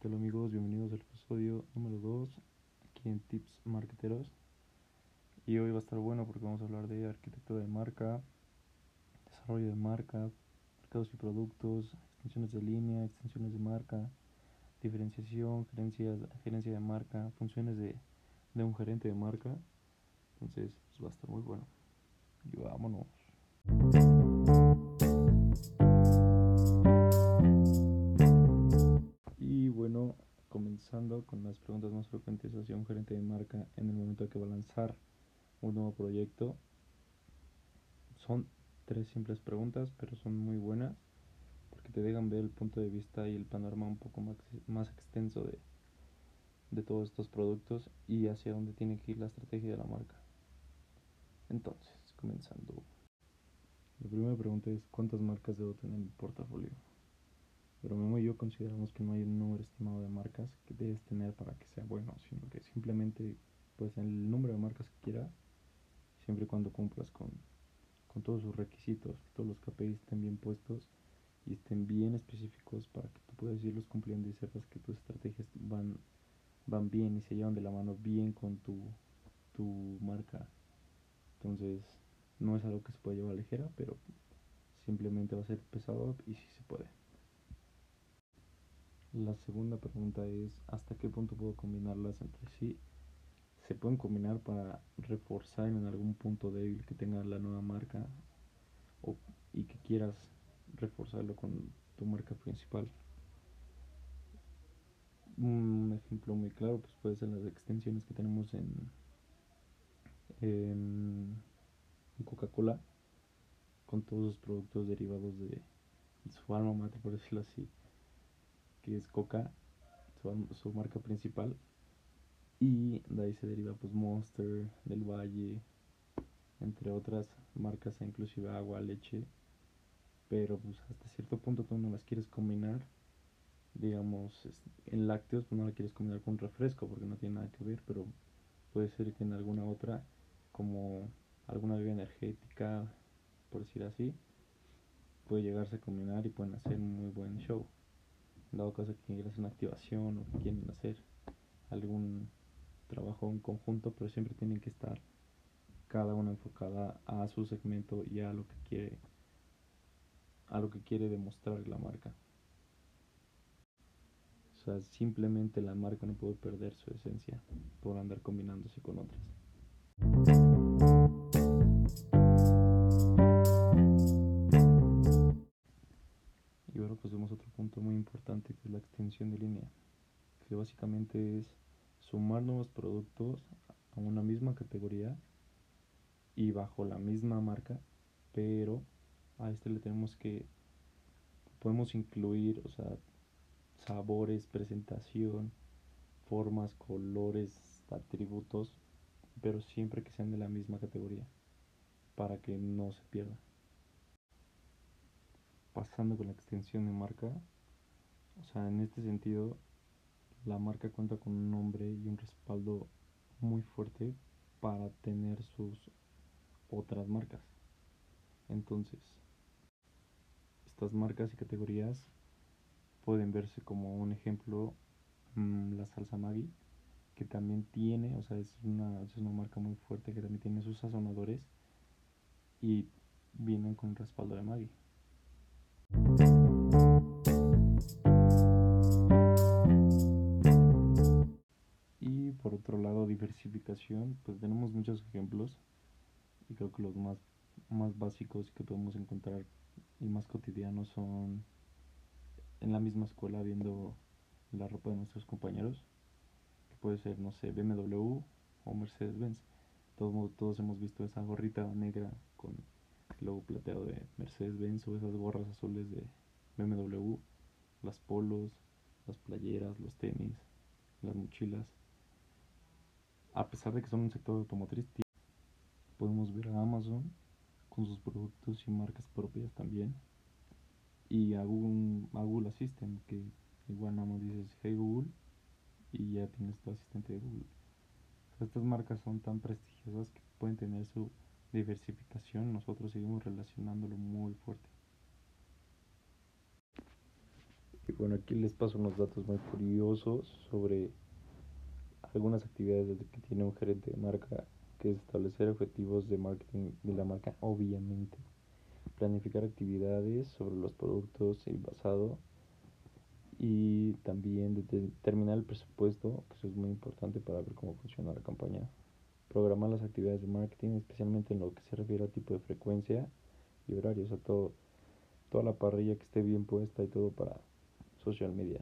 tal amigos? Bienvenidos al episodio número 2 aquí en Tips Marketeros. Y hoy va a estar bueno porque vamos a hablar de arquitectura de marca, desarrollo de marca, mercados y productos, extensiones de línea, extensiones de marca, diferenciación, gerencia, gerencia de marca, funciones de, de un gerente de marca. Entonces pues va a estar muy bueno. Y vámonos. Comenzando con las preguntas más frecuentes hacia un gerente de marca en el momento que va a lanzar un nuevo proyecto. Son tres simples preguntas, pero son muy buenas porque te dejan ver el punto de vista y el panorama un poco más, más extenso de, de todos estos productos y hacia dónde tiene que ir la estrategia de la marca. Entonces, comenzando. La primera pregunta es, ¿cuántas marcas debo tener en mi portafolio? Consideramos que no hay un número estimado de marcas que debes tener para que sea bueno, sino que simplemente pues el número de marcas que quieras, siempre y cuando cumplas con, con todos sus requisitos, todos los KPIs estén bien puestos y estén bien específicos para que tú puedas irlos cumpliendo y sepas que tus estrategias van, van bien y se llevan de la mano bien con tu, tu marca. Entonces, no es algo que se puede llevar ligera, pero simplemente va a ser pesado y sí se puede. La segunda pregunta es, ¿hasta qué punto puedo combinarlas entre sí? Se pueden combinar para reforzar en algún punto débil que tenga la nueva marca o, y que quieras reforzarlo con tu marca principal. Un ejemplo muy claro pues puede ser las extensiones que tenemos en, Coca-Cola con todos los productos derivados de su alma por decirlo así que es Coca, su, marca principal. Y de ahí se deriva pues Monster, del Valle, entre otras marcas, e inclusive agua, leche. Pero pues hasta cierto punto tú no las quieres combinar. Digamos, en lácteos pues no la quieres combinar con refresco porque no tiene nada que ver, pero puede ser que en alguna otra, como alguna bebida energética, por decir así, puede llegarse a combinar y pueden hacer un muy buen show dado caso que quieren hacer una activación o que quieren hacer algún trabajo en conjunto, pero siempre tienen que estar cada una enfocada a su segmento y a lo que quiere a lo que quiere demostrar la marca. O sea, simplemente la marca no puede perder su esencia por andar combinándose con otras. La extensión de línea, que básicamente es sumar nuevos productos a una misma categoría y bajo la misma marca, pero a este le tenemos que podemos incluir, o sea, sabores, presentación, formas, colores, atributos, pero siempre que sean de la misma categoría para que no se pierda. Pasando con la extensión de marca, o sea, en este sentido, la marca cuenta con un nombre y un respaldo muy fuerte para tener sus otras marcas. Entonces, estas marcas y categorías pueden verse como un ejemplo mm, la salsa Maggi, que también tiene, o sea, es una, es una marca muy fuerte que también tiene sus sazonadores y vienen con un respaldo de Maggi. Por otro lado, diversificación, pues tenemos muchos ejemplos y creo que los más, más básicos que podemos encontrar y más cotidianos son en la misma escuela viendo la ropa de nuestros compañeros, que puede ser, no sé, BMW o Mercedes-Benz. Todos, todos hemos visto esa gorrita negra con el logo plateado de Mercedes-Benz o esas gorras azules de BMW, las polos, las playeras, los tenis, las mochilas a pesar de que son un sector automotriz, podemos ver a Amazon con sus productos y marcas propias también. Y a Google, a Assistant, que igual nada más dices Hey Google y ya tienes tu asistente de Google. estas marcas son tan prestigiosas que pueden tener su diversificación. Nosotros seguimos relacionándolo muy fuerte. Y bueno, aquí les paso unos datos muy curiosos sobre algunas actividades que tiene un gerente de marca, que es establecer objetivos de marketing de la marca, obviamente. Planificar actividades sobre los productos basado y también determinar el presupuesto, que eso es muy importante para ver cómo funciona la campaña. Programar las actividades de marketing, especialmente en lo que se refiere a tipo de frecuencia y horarios, o todo, toda la parrilla que esté bien puesta y todo para social media.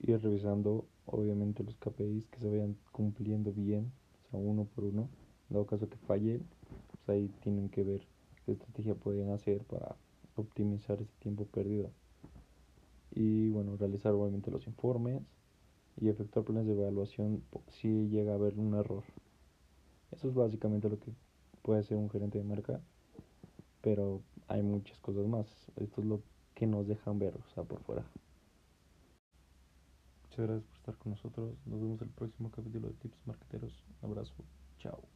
Ir revisando, obviamente, los KPIs que se vayan cumpliendo bien, o sea, uno por uno. En dado caso que falle, pues ahí tienen que ver qué estrategia pueden hacer para optimizar ese tiempo perdido y bueno, realizar obviamente los informes y efectuar planes de evaluación si llega a haber un error. Eso es básicamente lo que puede hacer un gerente de marca, pero hay muchas cosas más. Esto es lo que nos dejan ver, o sea, por fuera. Muchas gracias por estar con nosotros. Nos vemos en el próximo capítulo de Tips Marqueteros. Un abrazo. Chao.